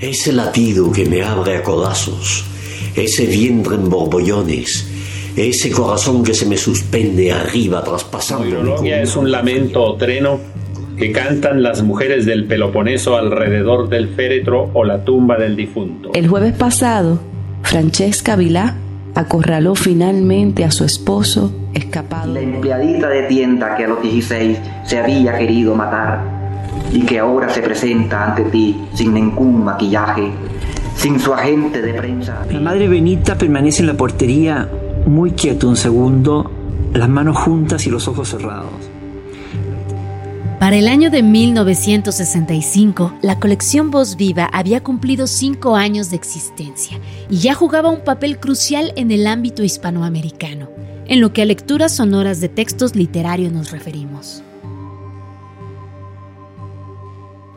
Ese latido que me abre a codazos, ese vientre en borbollones, ese corazón que se me suspende arriba traspasando. La es un lamento o treno que cantan las mujeres del Peloponeso alrededor del féretro o la tumba del difunto. El jueves pasado, Francesca Vilá acorraló finalmente a su esposo escapado. La empleadita de tienda que a los 16 se había querido matar y que ahora se presenta ante ti sin ningún maquillaje, sin su agente de prensa. La madre Benita permanece en la portería muy quieto un segundo, las manos juntas y los ojos cerrados. Para el año de 1965, la colección Voz Viva había cumplido cinco años de existencia y ya jugaba un papel crucial en el ámbito hispanoamericano, en lo que a lecturas sonoras de textos literarios nos referimos.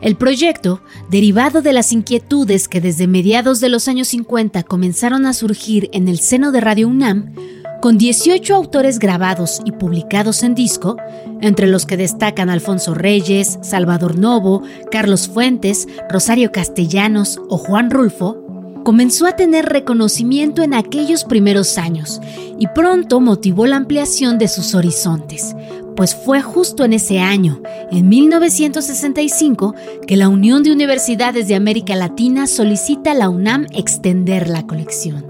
El proyecto, derivado de las inquietudes que desde mediados de los años 50 comenzaron a surgir en el seno de Radio UNAM, con 18 autores grabados y publicados en disco, entre los que destacan Alfonso Reyes, Salvador Novo, Carlos Fuentes, Rosario Castellanos o Juan Rulfo, comenzó a tener reconocimiento en aquellos primeros años y pronto motivó la ampliación de sus horizontes, pues fue justo en ese año, en 1965, que la Unión de Universidades de América Latina solicita a la UNAM extender la colección.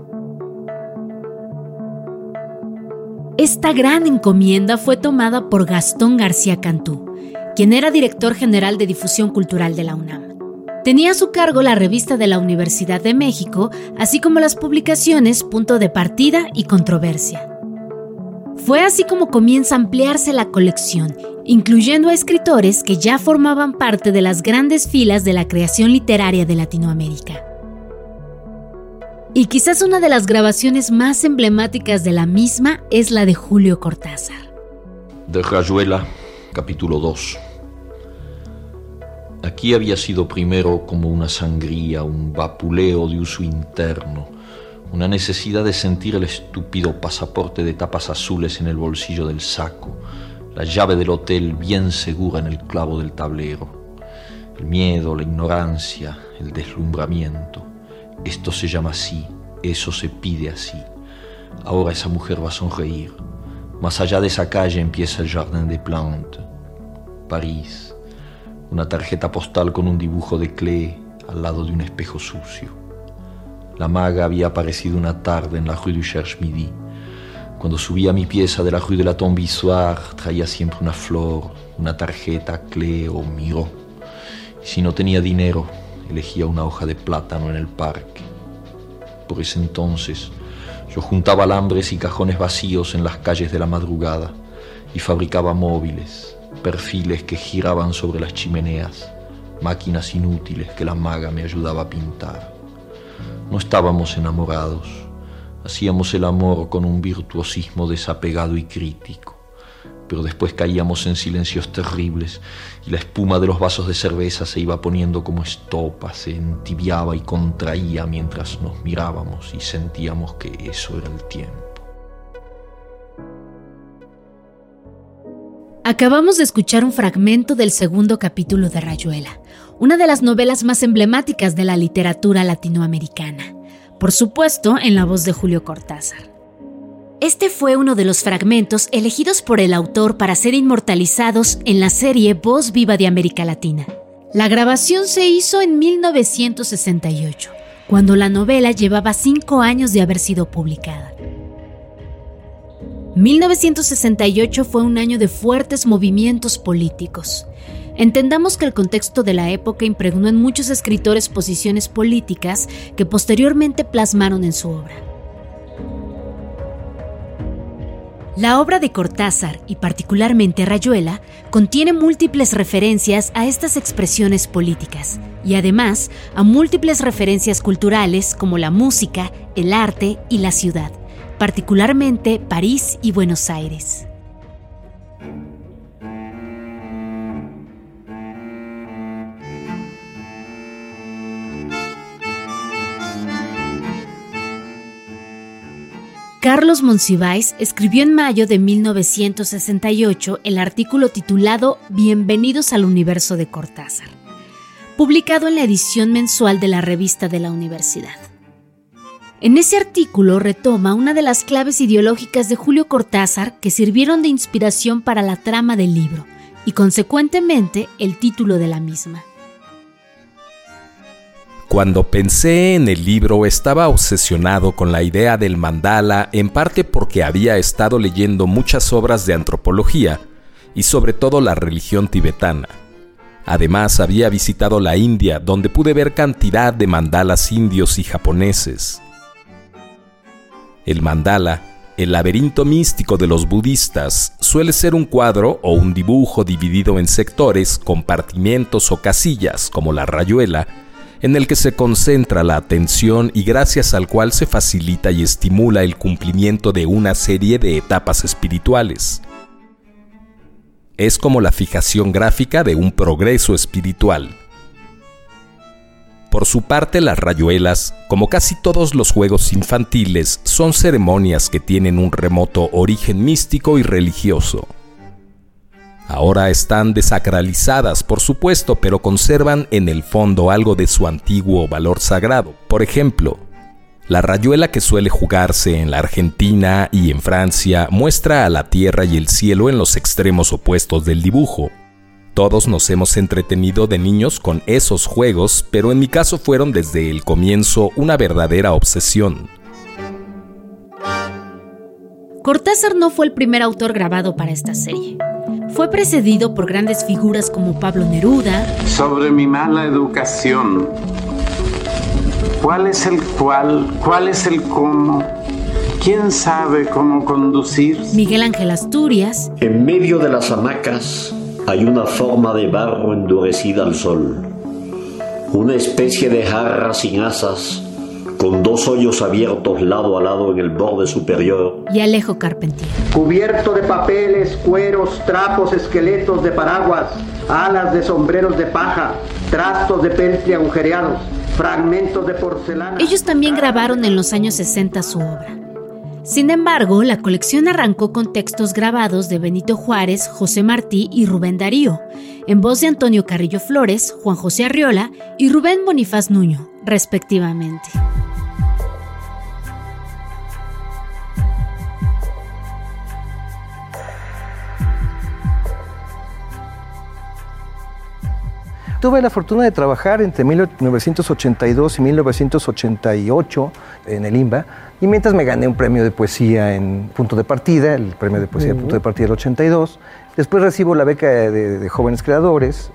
Esta gran encomienda fue tomada por Gastón García Cantú, quien era director general de difusión cultural de la UNAM. Tenía a su cargo la revista de la Universidad de México, así como las publicaciones Punto de Partida y Controversia. Fue así como comienza a ampliarse la colección, incluyendo a escritores que ya formaban parte de las grandes filas de la creación literaria de Latinoamérica. Y quizás una de las grabaciones más emblemáticas de la misma es la de Julio Cortázar. De Rayuela, capítulo 2. Aquí había sido primero como una sangría, un vapuleo de uso interno, una necesidad de sentir el estúpido pasaporte de tapas azules en el bolsillo del saco, la llave del hotel bien segura en el clavo del tablero, el miedo, la ignorancia, el deslumbramiento esto se llama así, eso se pide así. Ahora esa mujer va a sonreír. Más allá de esa calle empieza el Jardin des Plantes. París. Una tarjeta postal con un dibujo de Clé al lado de un espejo sucio. La maga había aparecido una tarde en la rue du Cherche-Midi. Cuando subía mi pieza de la rue de la Tombissoire, traía siempre una flor, una tarjeta, Clé o Miro. Y si no tenía dinero, elegía una hoja de plátano en el parque. Por ese entonces yo juntaba alambres y cajones vacíos en las calles de la madrugada y fabricaba móviles, perfiles que giraban sobre las chimeneas, máquinas inútiles que la maga me ayudaba a pintar. No estábamos enamorados, hacíamos el amor con un virtuosismo desapegado y crítico pero después caíamos en silencios terribles y la espuma de los vasos de cerveza se iba poniendo como estopa, se entibiaba y contraía mientras nos mirábamos y sentíamos que eso era el tiempo. Acabamos de escuchar un fragmento del segundo capítulo de Rayuela, una de las novelas más emblemáticas de la literatura latinoamericana, por supuesto en la voz de Julio Cortázar. Este fue uno de los fragmentos elegidos por el autor para ser inmortalizados en la serie Voz Viva de América Latina. La grabación se hizo en 1968, cuando la novela llevaba cinco años de haber sido publicada. 1968 fue un año de fuertes movimientos políticos. Entendamos que el contexto de la época impregnó en muchos escritores posiciones políticas que posteriormente plasmaron en su obra. La obra de Cortázar, y particularmente Rayuela, contiene múltiples referencias a estas expresiones políticas y además a múltiples referencias culturales como la música, el arte y la ciudad, particularmente París y Buenos Aires. Carlos Monsiváis escribió en mayo de 1968 el artículo titulado Bienvenidos al universo de Cortázar. publicado en la edición mensual de la revista de la universidad. En ese artículo retoma una de las claves ideológicas de Julio Cortázar que sirvieron de inspiración para la trama del libro y consecuentemente el título de la misma. Cuando pensé en el libro estaba obsesionado con la idea del mandala en parte porque había estado leyendo muchas obras de antropología y sobre todo la religión tibetana. Además había visitado la India donde pude ver cantidad de mandalas indios y japoneses. El mandala, el laberinto místico de los budistas, suele ser un cuadro o un dibujo dividido en sectores, compartimientos o casillas, como la rayuela, en el que se concentra la atención y gracias al cual se facilita y estimula el cumplimiento de una serie de etapas espirituales. Es como la fijación gráfica de un progreso espiritual. Por su parte, las rayuelas, como casi todos los juegos infantiles, son ceremonias que tienen un remoto origen místico y religioso. Ahora están desacralizadas, por supuesto, pero conservan en el fondo algo de su antiguo valor sagrado. Por ejemplo, la rayuela que suele jugarse en la Argentina y en Francia muestra a la tierra y el cielo en los extremos opuestos del dibujo, todos nos hemos entretenido de niños con esos juegos, pero en mi caso fueron desde el comienzo una verdadera obsesión. Cortázar no fue el primer autor grabado para esta serie. Fue precedido por grandes figuras como Pablo Neruda. Sobre mi mala educación. ¿Cuál es el cuál? ¿Cuál es el cómo? ¿Quién sabe cómo conducir? Miguel Ángel Asturias. En medio de las hamacas hay una forma de barro endurecida al sol, una especie de jarra sin asas, con dos hoyos abiertos lado a lado en el borde superior. Y Alejo Carpentier. Cubierto de papeles, cueros, trapos, esqueletos de paraguas, alas de sombreros de paja, trastos de peltre agujereados, fragmentos de porcelana. Ellos también grabaron en los años 60 su obra. Sin embargo, la colección arrancó con textos grabados de Benito Juárez, José Martí y Rubén Darío, en voz de Antonio Carrillo Flores, Juan José Arriola y Rubén Bonifaz Nuño, respectivamente. Tuve la fortuna de trabajar entre 1982 y 1988 en el IMBA y mientras me gané un premio de poesía en Punto de Partida, el premio de poesía Punto de Partida del 82, después recibo la beca de, jóvenes creadores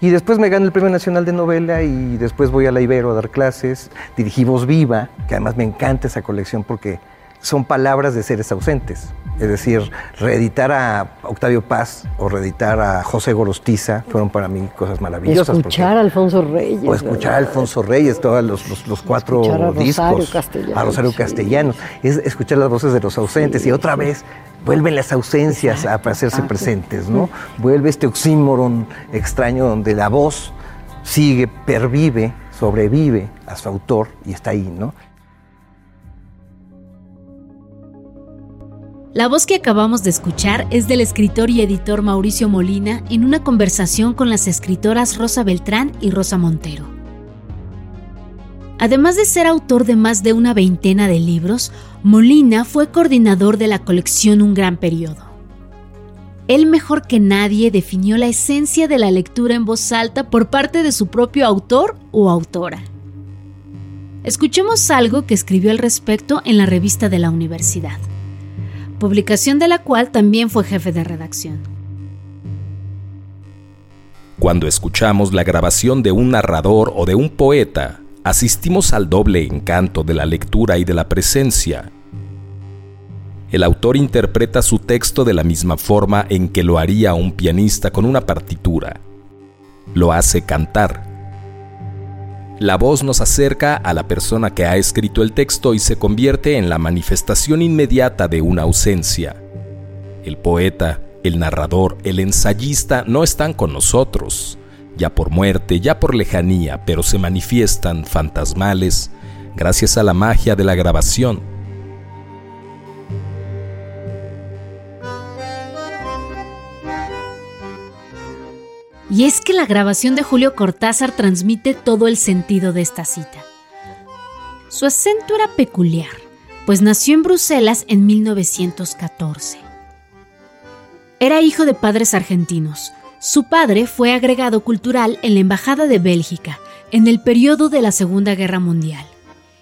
y después me gano el Premio Nacional de Novela y después voy a la Ibero a dar clases, dirigí Voz Viva, que además me encanta esa colección porque son palabras de seres ausentes. Es decir, reeditar a Octavio Paz o reeditar a José Gorostiza fueron para mí cosas maravillosas. Escuchar a Alfonso Reyes. O escuchar a Alfonso Reyes, todos los, los, cuatro a discos. Castellanos, a Rosario Castellanos. Es escuchar las voces de los ausentes y otra vez vuelven las ausencias a hacerse presentes, ¿no? Vuelve este oxímoron extraño donde la voz sigue, pervive, sobrevive a su autor y está ahí, ¿no? La voz que acabamos de escuchar es del escritor y editor Mauricio Molina en una conversación con las escritoras Rosa Beltrán y Rosa Montero. Además de ser autor de más de una veintena de libros, Molina fue coordinador de la colección Un Gran Periodo. Él mejor que nadie definió la esencia de la lectura en voz alta por parte de su propio autor o autora. Escuchemos algo que escribió al respecto en la revista de la universidad publicación de la cual también fue jefe de redacción. Cuando escuchamos la grabación de un narrador o de un poeta, asistimos al doble encanto de la lectura y de la presencia. El autor interpreta su texto de la misma forma en que lo haría un pianista con una partitura. Lo hace cantar, la voz nos acerca a la persona que ha escrito el texto y se convierte en la manifestación inmediata de una ausencia. El poeta, el narrador, el ensayista no están con nosotros, ya por muerte, ya por lejanía, pero se manifiestan fantasmales gracias a la magia de la grabación Y es que la grabación de Julio Cortázar transmite todo el sentido de esta cita. Su acento era peculiar, pues nació en Bruselas en 1914. Era hijo de padres argentinos. Su padre fue agregado cultural en la Embajada de Bélgica en el periodo de la Segunda Guerra Mundial.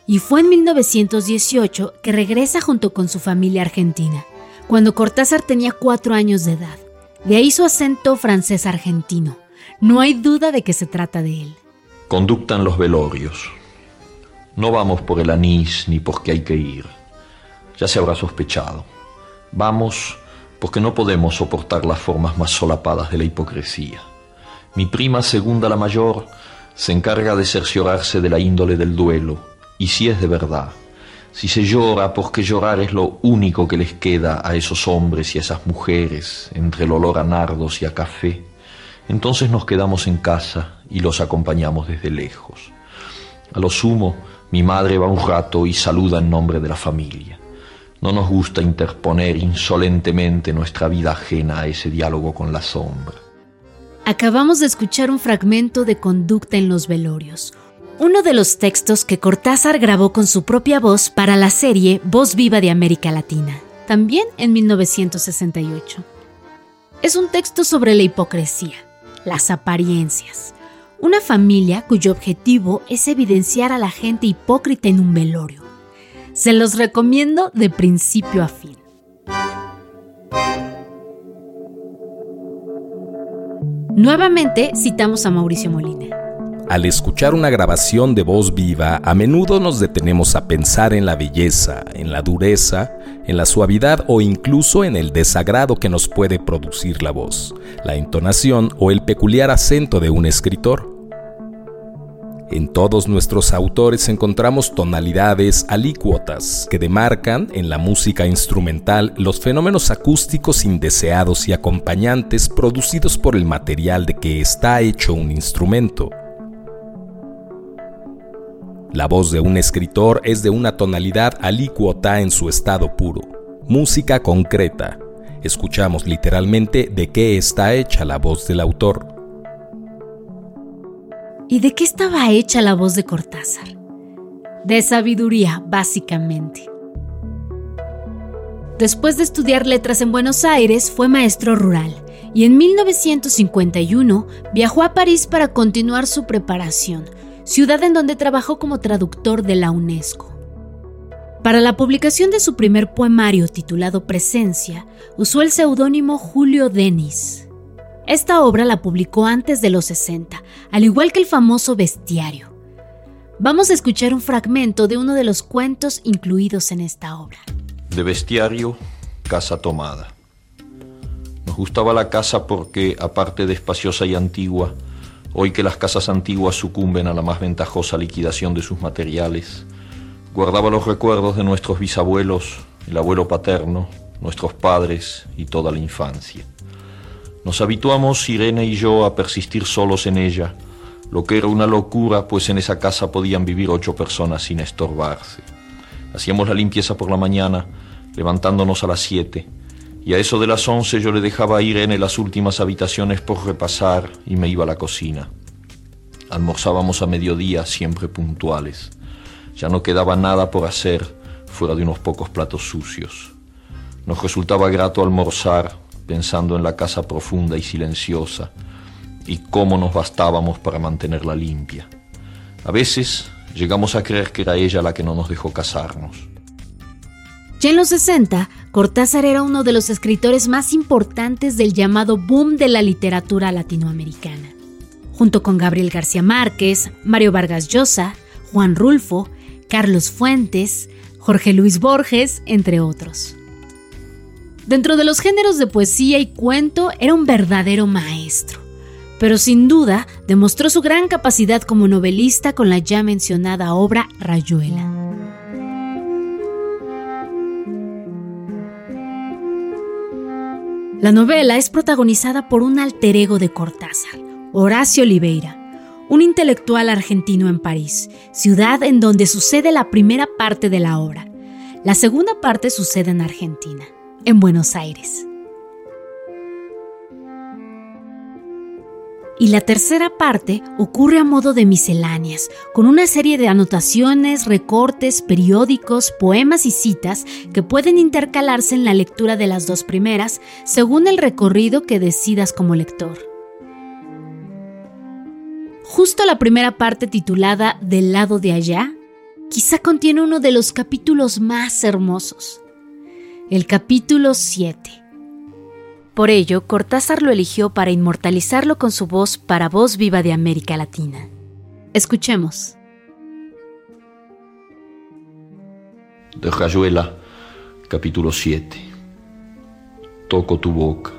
Y fue en 1918 que regresa junto con su familia argentina, cuando Cortázar tenía cuatro años de edad. De ahí su acento francés argentino. No hay duda de que se trata de él. Conductan los velorios. No vamos por el anís ni porque hay que ir. Ya se habrá sospechado. Vamos porque no podemos soportar las formas más solapadas de la hipocresía. Mi prima segunda la mayor se encarga de cerciorarse de la índole del duelo, y si es de verdad, si se llora porque llorar es lo único que les queda a esos hombres y a esas mujeres entre el olor a nardos y a café, entonces nos quedamos en casa y los acompañamos desde lejos. A lo sumo, mi madre va un rato y saluda en nombre de la familia. No nos gusta interponer insolentemente nuestra vida ajena a ese diálogo con la sombra. Acabamos de escuchar un fragmento de Conducta en los velorios, uno de los textos que Cortázar grabó con su propia voz para la serie Voz Viva de América Latina, también en 1968. Es un texto sobre la hipocresía, las apariencias, una familia cuyo objetivo es evidenciar a la gente hipócrita en un velorio se los recomiendo de principio a fin. Nuevamente citamos a Mauricio Molina. Al escuchar una grabación de voz viva, a menudo nos detenemos a pensar en la belleza, en la dureza, en la suavidad o incluso en el desagrado que nos puede producir la voz, la entonación o el peculiar acento de un escritor. En todos nuestros autores encontramos tonalidades alícuotas que demarcan en la música instrumental los fenómenos acústicos indeseados y acompañantes producidos por el material de que está hecho un instrumento. La voz de un escritor es de una tonalidad alícuota en su estado puro, música concreta. Escuchamos literalmente de qué está hecha la voz del autor. ¿Y de qué estaba hecha la voz de Cortázar? De sabiduría, básicamente. Después de estudiar letras en Buenos Aires, fue maestro rural y en 1951 viajó a París para continuar su preparación, ciudad en donde trabajó como traductor de la UNESCO. Para la publicación de su primer poemario titulado Presencia, usó el seudónimo Julio Denis. Esta obra la publicó antes de los 60, al igual que el famoso Bestiario. Vamos a escuchar un fragmento de uno de los cuentos incluidos en esta obra. De Bestiario, Casa Tomada. Nos gustaba la casa porque, aparte de espaciosa y antigua, hoy que las casas antiguas sucumben a la más ventajosa liquidación de sus materiales, guardaba los recuerdos de nuestros bisabuelos, el abuelo paterno, nuestros padres y toda la infancia. Nos habituamos, Irene y yo, a persistir solos en ella, lo que era una locura, pues en esa casa podían vivir ocho personas sin estorbarse. Hacíamos la limpieza por la mañana, levantándonos a las siete, y a eso de las once yo le dejaba a Irene las últimas habitaciones por repasar y me iba a la cocina. Almorzábamos a mediodía, siempre puntuales. Ya no quedaba nada por hacer fuera de unos pocos platos sucios. Nos resultaba grato almorzar, pensando en la casa profunda y silenciosa y cómo nos bastábamos para mantenerla limpia. A veces llegamos a creer que era ella la que no nos dejó casarnos. Ya en los 60, Cortázar era uno de los escritores más importantes del llamado boom de la literatura latinoamericana, junto con Gabriel García Márquez, Mario Vargas Llosa, Juan Rulfo, Carlos Fuentes, Jorge Luis Borges, entre otros. Dentro de los géneros de poesía y cuento era un verdadero maestro, pero sin duda demostró su gran capacidad como novelista con la ya mencionada obra Rayuela. La novela es protagonizada por un alter ego de Cortázar, Horacio Oliveira, un intelectual argentino en París, ciudad en donde sucede la primera parte de la obra. La segunda parte sucede en Argentina en Buenos Aires. Y la tercera parte ocurre a modo de misceláneas, con una serie de anotaciones, recortes, periódicos, poemas y citas que pueden intercalarse en la lectura de las dos primeras según el recorrido que decidas como lector. Justo la primera parte titulada Del lado de allá, quizá contiene uno de los capítulos más hermosos, el capítulo 7 por ello, Cortázar lo eligió para inmortalizarlo con su voz para voz viva de América Latina. Escuchemos. De Rayuela, capítulo 7. Toco tu boca.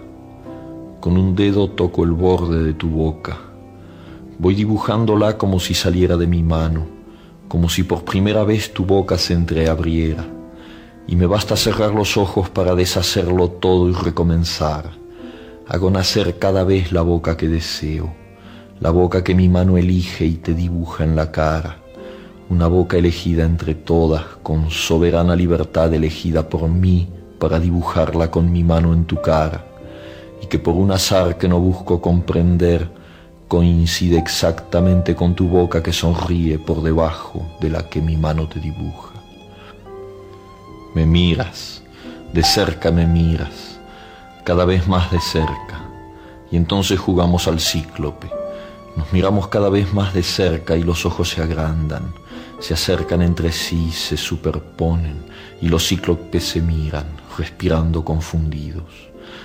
Con un dedo toco el borde de tu boca. Voy dibujándola como si saliera de mi mano, como si por primera vez tu boca se entreabriera y me basta cerrar los ojos para deshacerlo todo y recomenzar. Hago nacer cada vez la boca que deseo, la boca que mi mano elige y te dibuja en la cara, una boca elegida entre todas, con soberana libertad elegida por mí para dibujarla con mi mano en tu cara, y que por un azar que no busco comprender, coincide exactamente con tu boca que sonríe por debajo de la que mi mano te dibuja me miras, de cerca me miras, cada vez más de cerca, y entonces jugamos al cíclope. Nos miramos cada vez más de cerca y los ojos se agrandan, se acercan entre sí, se superponen, y los cíclopes se miran, respirando confundidos.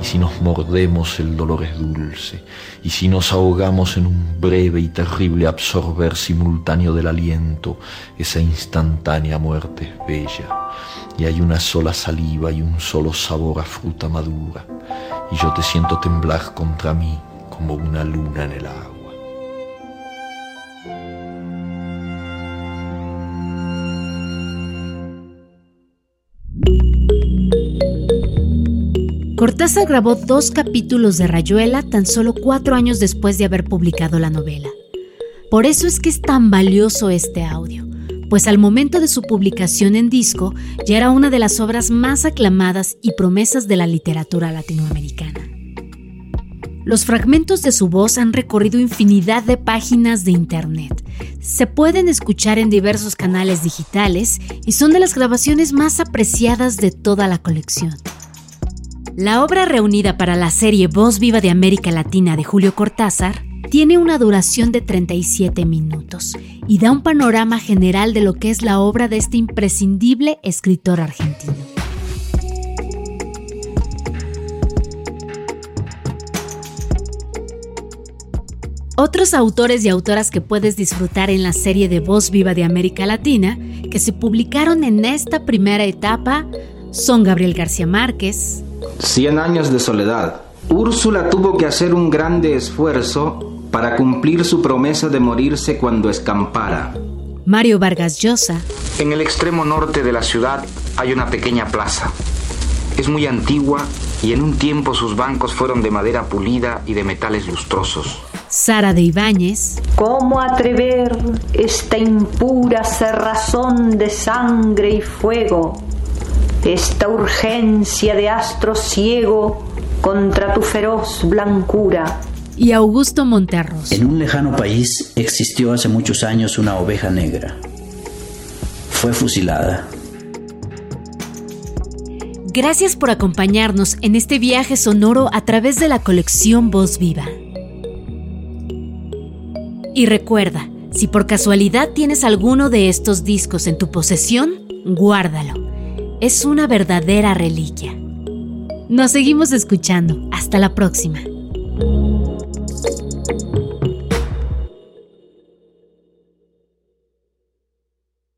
Y si nos mordemos el dolor es dulce, y si nos ahogamos en un breve y terrible absorber simultáneo del aliento, esa instantánea muerte es bella, y hay una sola saliva y un solo sabor a fruta madura, y yo te siento temblar contra mí como una luna en el agua. Cortázar grabó dos capítulos de Rayuela tan solo cuatro años después de haber publicado la novela. Por eso es que es tan valioso este audio, pues al momento de su publicación en disco ya era una de las obras más aclamadas y promesas de la literatura latinoamericana. Los fragmentos de su voz han recorrido infinidad de páginas de internet. Se pueden escuchar en diversos canales digitales y son de las grabaciones más apreciadas de toda la colección. La obra reunida para la serie Voz Viva de América Latina de Julio Cortázar tiene una duración de 37 minutos y da un panorama general de lo que es la obra de este imprescindible escritor argentino. Otros autores y autoras que puedes disfrutar en la serie de Voz Viva de América Latina, que se publicaron en esta primera etapa, son Gabriel García Márquez, Cien años de soledad. Úrsula tuvo que hacer un grande esfuerzo para cumplir su promesa de morirse cuando escampara. Mario Vargas Llosa. En el extremo norte de la ciudad hay una pequeña plaza. Es muy antigua y en un tiempo sus bancos fueron de madera pulida y de metales lustrosos. Sara de Ibáñez. ¿Cómo atrever esta impura cerrazón de sangre y fuego? Esta urgencia de astro ciego contra tu feroz blancura. Y Augusto Monterros. En un lejano país existió hace muchos años una oveja negra. Fue fusilada. Gracias por acompañarnos en este viaje sonoro a través de la colección Voz Viva. Y recuerda, si por casualidad tienes alguno de estos discos en tu posesión, guárdalo es una verdadera reliquia. Nos seguimos escuchando. Hasta la próxima.